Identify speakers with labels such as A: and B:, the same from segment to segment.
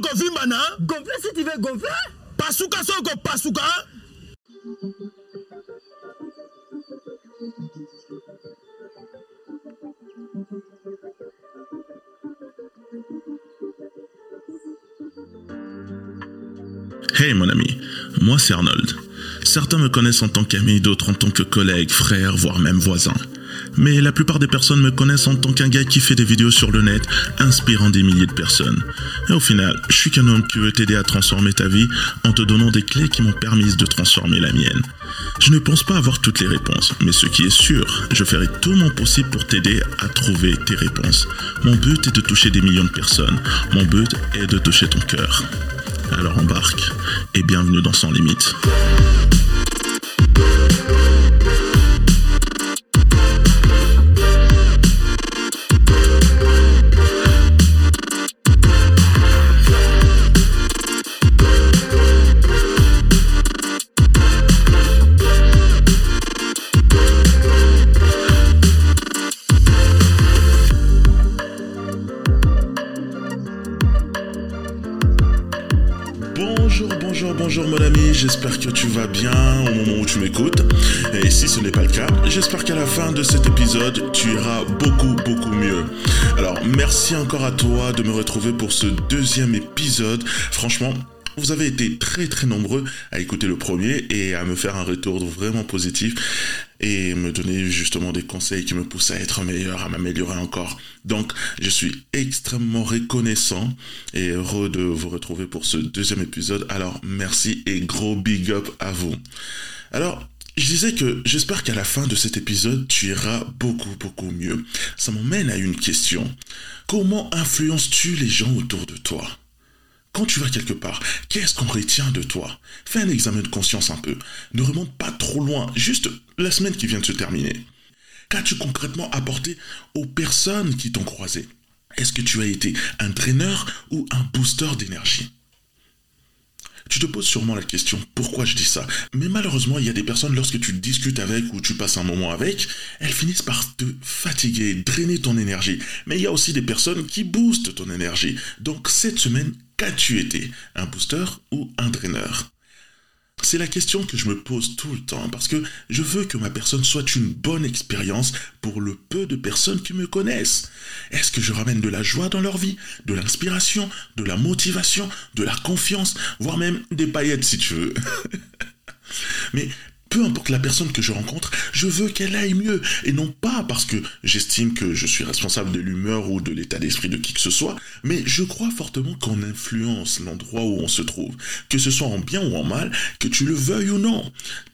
A: okovimba na
B: Gonfler si tu veux gonfler.
A: pasuka so okopasuka
C: Hey mon ami, moi c'est Arnold. Certains me connaissent en tant qu'ami, d'autres en tant que collègue, frère, voire même voisin. Mais la plupart des personnes me connaissent en tant qu'un gars qui fait des vidéos sur le net, inspirant des milliers de personnes. Et au final, je suis qu'un homme qui veut t'aider à transformer ta vie en te donnant des clés qui m'ont permis de transformer la mienne. Je ne pense pas avoir toutes les réponses, mais ce qui est sûr, je ferai tout mon possible pour t'aider à trouver tes réponses. Mon but est de toucher des millions de personnes. Mon but est de toucher ton cœur. Alors embarque et bienvenue dans Sans Limite. Bonjour, mon ami, j'espère que tu vas bien au moment où tu m'écoutes. Et si ce n'est pas le cas, j'espère qu'à la fin de cet épisode, tu iras beaucoup, beaucoup mieux. Alors, merci encore à toi de me retrouver pour ce deuxième épisode. Franchement, vous avez été très très nombreux à écouter le premier et à me faire un retour vraiment positif et me donner justement des conseils qui me poussent à être meilleur, à m'améliorer encore. Donc, je suis extrêmement reconnaissant et heureux de vous retrouver pour ce deuxième épisode. Alors, merci et gros big up à vous. Alors, je disais que j'espère qu'à la fin de cet épisode, tu iras beaucoup, beaucoup mieux. Ça m'emmène à une question. Comment influences-tu les gens autour de toi? Quand tu vas quelque part, qu'est-ce qu'on retient de toi? Fais un examen de conscience un peu. Ne remonte pas trop loin, juste la semaine qui vient de se terminer. Qu'as-tu concrètement apporté aux personnes qui t'ont croisé? Est-ce que tu as été un draineur ou un booster d'énergie? Tu te poses sûrement la question pourquoi je dis ça? Mais malheureusement, il y a des personnes, lorsque tu discutes avec ou tu passes un moment avec, elles finissent par te fatiguer, drainer ton énergie. Mais il y a aussi des personnes qui boostent ton énergie. Donc cette semaine, qu'as-tu été Un booster ou un draineur c'est la question que je me pose tout le temps parce que je veux que ma personne soit une bonne expérience pour le peu de personnes qui me connaissent. Est-ce que je ramène de la joie dans leur vie, de l'inspiration, de la motivation, de la confiance, voire même des paillettes si tu veux? Mais peu importe la personne que je rencontre, je veux qu'elle aille mieux. Et non pas parce que j'estime que je suis responsable de l'humeur ou de l'état d'esprit de qui que ce soit, mais je crois fortement qu'on influence l'endroit où on se trouve. Que ce soit en bien ou en mal, que tu le veuilles ou non.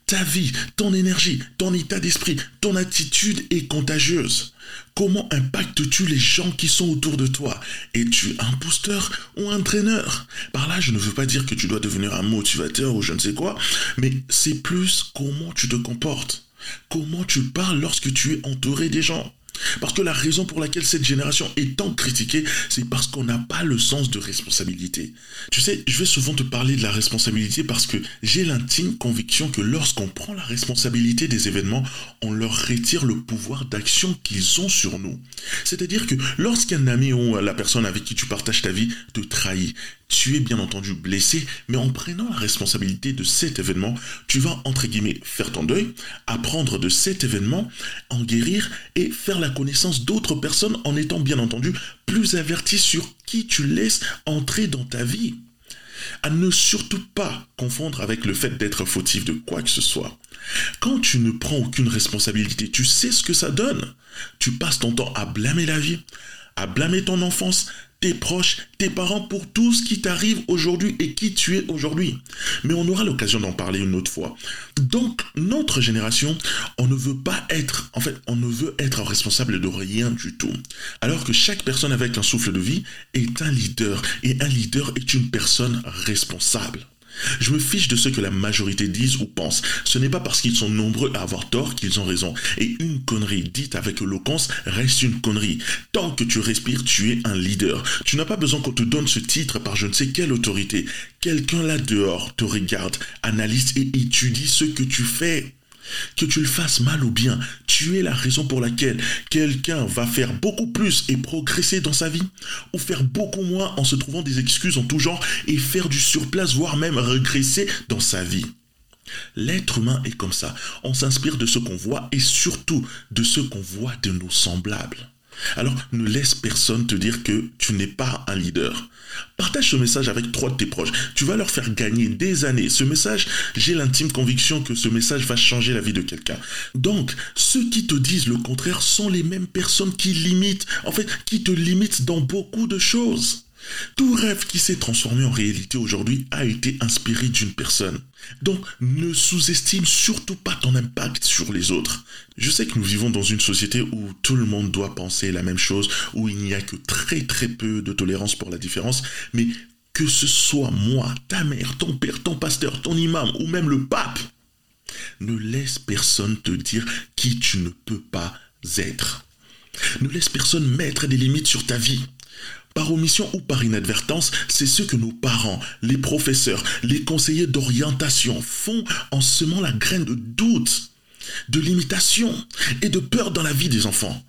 C: Ta vie, ton énergie, ton état d'esprit, ton attitude est contagieuse. Comment impactes-tu les gens qui sont autour de toi? Es-tu un booster ou un draineur Par là, je ne veux pas dire que tu dois devenir un motivateur ou je ne sais quoi, mais c'est plus comment tu te comportes. Comment tu parles lorsque tu es entouré des gens. Parce que la raison pour laquelle cette génération est tant critiquée, c'est parce qu'on n'a pas le sens de responsabilité. Tu sais, je vais souvent te parler de la responsabilité parce que j'ai l'intime conviction que lorsqu'on prend la responsabilité des événements, on leur retire le pouvoir d'action qu'ils ont sur nous. C'est-à-dire que lorsqu'un ami ou la personne avec qui tu partages ta vie te trahit, tu es bien entendu blessé, mais en prenant la responsabilité de cet événement, tu vas, entre guillemets, faire ton deuil, apprendre de cet événement, en guérir et faire la connaissance d'autres personnes en étant bien entendu plus averti sur qui tu laisses entrer dans ta vie. À ne surtout pas confondre avec le fait d'être fautif de quoi que ce soit. Quand tu ne prends aucune responsabilité, tu sais ce que ça donne. Tu passes ton temps à blâmer la vie, à blâmer ton enfance, tes proches, tes parents pour tout ce qui t'arrive aujourd'hui et qui tu es aujourd'hui. Mais on aura l'occasion d'en parler une autre fois. Donc, notre génération, on ne veut pas être, en fait, on ne veut être responsable de rien du tout. Alors que chaque personne avec un souffle de vie est un leader et un leader est une personne responsable. Je me fiche de ce que la majorité disent ou pense. Ce n'est pas parce qu'ils sont nombreux à avoir tort qu'ils ont raison. Et une connerie dite avec éloquence reste une connerie. Tant que tu respires, tu es un leader. Tu n'as pas besoin qu'on te donne ce titre par je ne sais quelle autorité. Quelqu'un là dehors te regarde, analyse et étudie ce que tu fais. Que tu le fasses mal ou bien, tu es la raison pour laquelle quelqu'un va faire beaucoup plus et progresser dans sa vie, ou faire beaucoup moins en se trouvant des excuses en tout genre et faire du surplace, voire même régresser dans sa vie. L'être humain est comme ça. On s'inspire de ce qu'on voit et surtout de ce qu'on voit de nos semblables. Alors ne laisse personne te dire que tu n'es pas un leader. Partage ce message avec trois de tes proches. Tu vas leur faire gagner des années. Ce message, j'ai l'intime conviction que ce message va changer la vie de quelqu'un. Donc, ceux qui te disent le contraire sont les mêmes personnes qui limitent, en fait, qui te limitent dans beaucoup de choses. Tout rêve qui s'est transformé en réalité aujourd'hui a été inspiré d'une personne. Donc ne sous-estime surtout pas ton impact sur les autres. Je sais que nous vivons dans une société où tout le monde doit penser la même chose, où il n'y a que très très peu de tolérance pour la différence, mais que ce soit moi, ta mère, ton père, ton pasteur, ton imam ou même le pape, ne laisse personne te dire qui tu ne peux pas être. Ne laisse personne mettre des limites sur ta vie. Par omission ou par inadvertance, c'est ce que nos parents, les professeurs, les conseillers d'orientation font en semant la graine de doute, de limitation et de peur dans la vie des enfants.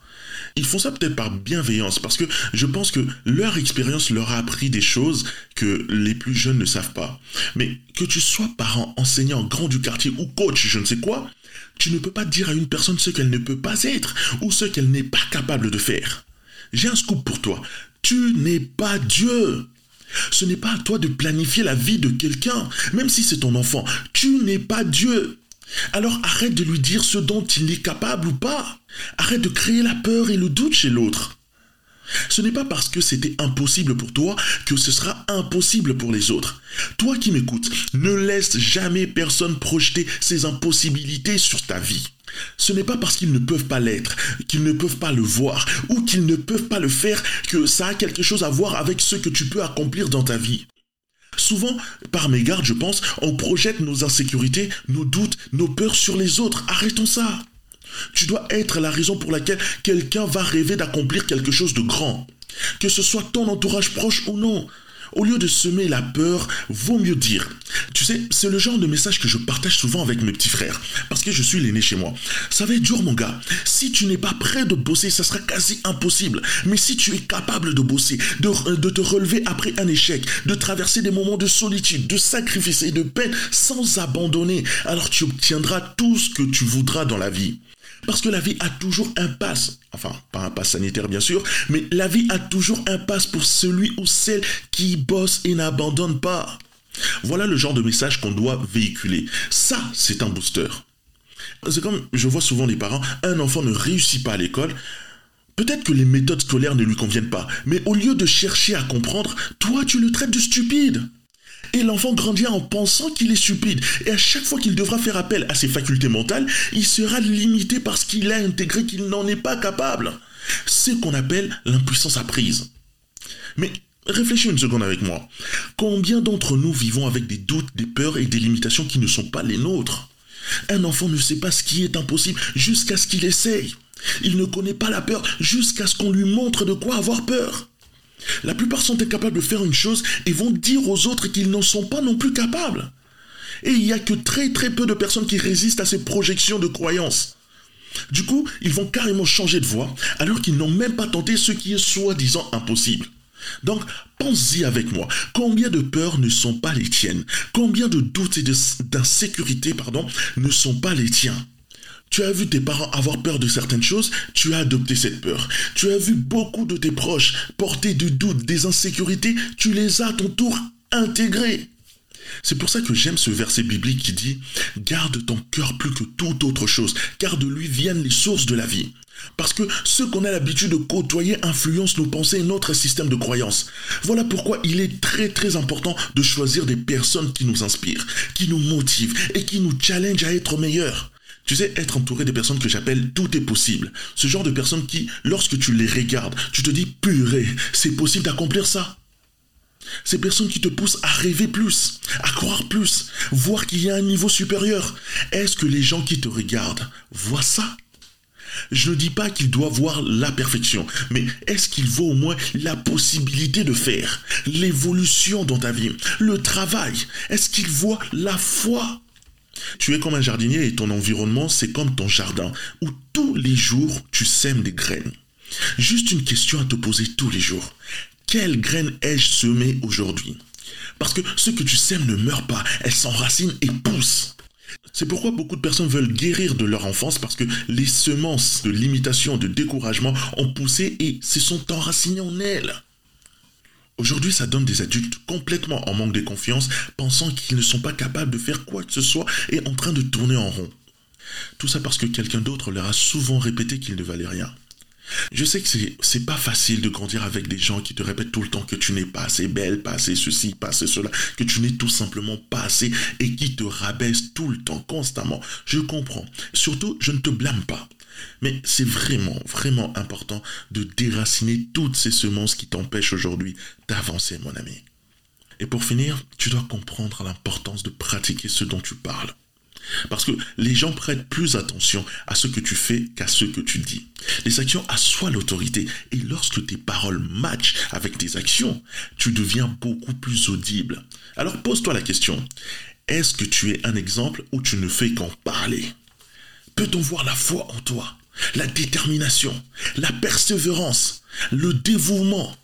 C: Ils font ça peut-être par bienveillance, parce que je pense que leur expérience leur a appris des choses que les plus jeunes ne savent pas. Mais que tu sois parent, enseignant, grand du quartier ou coach, je ne sais quoi, tu ne peux pas dire à une personne ce qu'elle ne peut pas être ou ce qu'elle n'est pas capable de faire. J'ai un scoop pour toi. Tu n'es pas Dieu. Ce n'est pas à toi de planifier la vie de quelqu'un, même si c'est ton enfant. Tu n'es pas Dieu. Alors arrête de lui dire ce dont il est capable ou pas. Arrête de créer la peur et le doute chez l'autre. Ce n'est pas parce que c'était impossible pour toi que ce sera impossible pour les autres. Toi qui m'écoutes, ne laisse jamais personne projeter ses impossibilités sur ta vie. Ce n'est pas parce qu'ils ne peuvent pas l'être, qu'ils ne peuvent pas le voir ou qu'ils ne peuvent pas le faire que ça a quelque chose à voir avec ce que tu peux accomplir dans ta vie. Souvent, par mégarde, je pense, on projette nos insécurités, nos doutes, nos peurs sur les autres. Arrêtons ça. Tu dois être la raison pour laquelle quelqu'un va rêver d'accomplir quelque chose de grand. Que ce soit ton entourage proche ou non. Au lieu de semer la peur, vaut mieux dire. Tu sais, c'est le genre de message que je partage souvent avec mes petits frères, parce que je suis l'aîné chez moi. Ça va être dur, mon gars. Si tu n'es pas prêt de bosser, ça sera quasi impossible. Mais si tu es capable de bosser, de, de te relever après un échec, de traverser des moments de solitude, de sacrifice et de peine sans abandonner, alors tu obtiendras tout ce que tu voudras dans la vie. Parce que la vie a toujours un pass, enfin pas un pass sanitaire bien sûr, mais la vie a toujours un pass pour celui ou celle qui bosse et n'abandonne pas. Voilà le genre de message qu'on doit véhiculer. Ça, c'est un booster. C'est comme je vois souvent les parents, un enfant ne réussit pas à l'école, Peut-être que les méthodes scolaires ne lui conviennent pas, mais au lieu de chercher à comprendre, toi tu le traites de stupide. Et l'enfant grandira en pensant qu'il est stupide. Et à chaque fois qu'il devra faire appel à ses facultés mentales, il sera limité parce qu'il a intégré qu'il n'en est pas capable. C'est ce qu'on appelle l'impuissance apprise. Mais réfléchis une seconde avec moi. Combien d'entre nous vivons avec des doutes, des peurs et des limitations qui ne sont pas les nôtres? Un enfant ne sait pas ce qui est impossible jusqu'à ce qu'il essaye. Il ne connaît pas la peur jusqu'à ce qu'on lui montre de quoi avoir peur. La plupart sont incapables de faire une chose et vont dire aux autres qu'ils n'en sont pas non plus capables. Et il n'y a que très très peu de personnes qui résistent à ces projections de croyances. Du coup, ils vont carrément changer de voie alors qu'ils n'ont même pas tenté ce qui est soi-disant impossible. Donc, pense-y avec moi. Combien de peurs ne sont pas les tiennes? Combien de doutes et d'insécurité, pardon, ne sont pas les tiens? Tu as vu tes parents avoir peur de certaines choses, tu as adopté cette peur. Tu as vu beaucoup de tes proches porter du doute, des insécurités, tu les as à ton tour intégrés. C'est pour ça que j'aime ce verset biblique qui dit ⁇ Garde ton cœur plus que toute autre chose, car de lui viennent les sources de la vie. ⁇ Parce que ce qu'on a l'habitude de côtoyer influence nos pensées et notre système de croyance. Voilà pourquoi il est très très important de choisir des personnes qui nous inspirent, qui nous motivent et qui nous challengent à être meilleurs. Tu sais, être entouré des personnes que j'appelle tout est possible. Ce genre de personnes qui, lorsque tu les regardes, tu te dis, purée, c'est possible d'accomplir ça. Ces personnes qui te poussent à rêver plus, à croire plus, voir qu'il y a un niveau supérieur. Est-ce que les gens qui te regardent voient ça? Je ne dis pas qu'ils doivent voir la perfection, mais est-ce qu'ils voient au moins la possibilité de faire, l'évolution dans ta vie, le travail? Est-ce qu'ils voient la foi? Tu es comme un jardinier et ton environnement, c'est comme ton jardin, où tous les jours, tu sèmes des graines. Juste une question à te poser tous les jours. Quelle graine ai-je semée aujourd'hui? Parce que ce que tu sèmes ne meurt pas, elle s'enracine et pousse. C'est pourquoi beaucoup de personnes veulent guérir de leur enfance parce que les semences de limitation, de découragement ont poussé et se sont enracinées en elles. Aujourd'hui, ça donne des adultes complètement en manque de confiance, pensant qu'ils ne sont pas capables de faire quoi que ce soit et en train de tourner en rond. Tout ça parce que quelqu'un d'autre leur a souvent répété qu'ils ne valaient rien. Je sais que c'est, pas facile de grandir avec des gens qui te répètent tout le temps que tu n'es pas assez belle, pas assez ceci, pas assez cela, que tu n'es tout simplement pas assez et qui te rabaissent tout le temps, constamment. Je comprends. Surtout, je ne te blâme pas. Mais c'est vraiment, vraiment important de déraciner toutes ces semences qui t'empêchent aujourd'hui d'avancer, mon ami. Et pour finir, tu dois comprendre l'importance de pratiquer ce dont tu parles. Parce que les gens prêtent plus attention à ce que tu fais qu'à ce que tu dis. Les actions assoient l'autorité et lorsque tes paroles matchent avec tes actions, tu deviens beaucoup plus audible. Alors pose-toi la question, est-ce que tu es un exemple où tu ne fais qu'en parler? Peut-on voir la foi en toi, la détermination, la persévérance, le dévouement?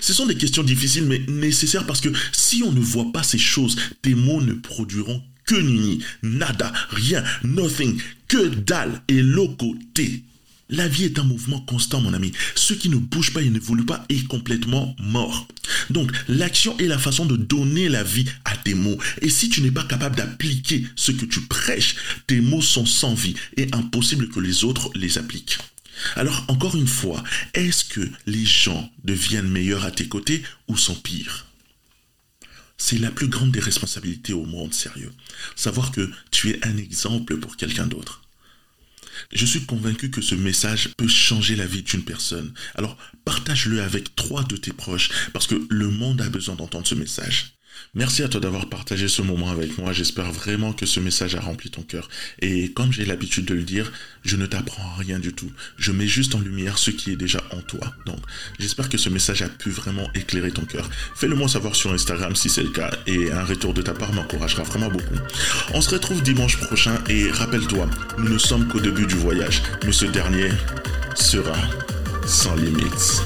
C: Ce sont des questions difficiles mais nécessaires parce que si on ne voit pas ces choses, tes mots ne produiront que nini, nada, rien, nothing, que dalle et locoté. La vie est un mouvement constant, mon ami. Ce qui ne bouge pas et n'évolue pas est complètement mort. Donc, l'action est la façon de donner la vie à tes mots. Et si tu n'es pas capable d'appliquer ce que tu prêches, tes mots sont sans vie et impossible que les autres les appliquent. Alors, encore une fois, est-ce que les gens deviennent meilleurs à tes côtés ou sont pires? C'est la plus grande des responsabilités au monde sérieux. Savoir que tu es un exemple pour quelqu'un d'autre. Je suis convaincu que ce message peut changer la vie d'une personne. Alors partage-le avec trois de tes proches parce que le monde a besoin d'entendre ce message. Merci à toi d'avoir partagé ce moment avec moi. J'espère vraiment que ce message a rempli ton cœur. Et comme j'ai l'habitude de le dire, je ne t'apprends rien du tout. Je mets juste en lumière ce qui est déjà en toi. Donc, j'espère que ce message a pu vraiment éclairer ton cœur. Fais-le moi savoir sur Instagram si c'est le cas. Et un retour de ta part m'encouragera vraiment beaucoup. On se retrouve dimanche prochain et rappelle-toi, nous ne sommes qu'au début du voyage. Mais ce dernier sera sans limites.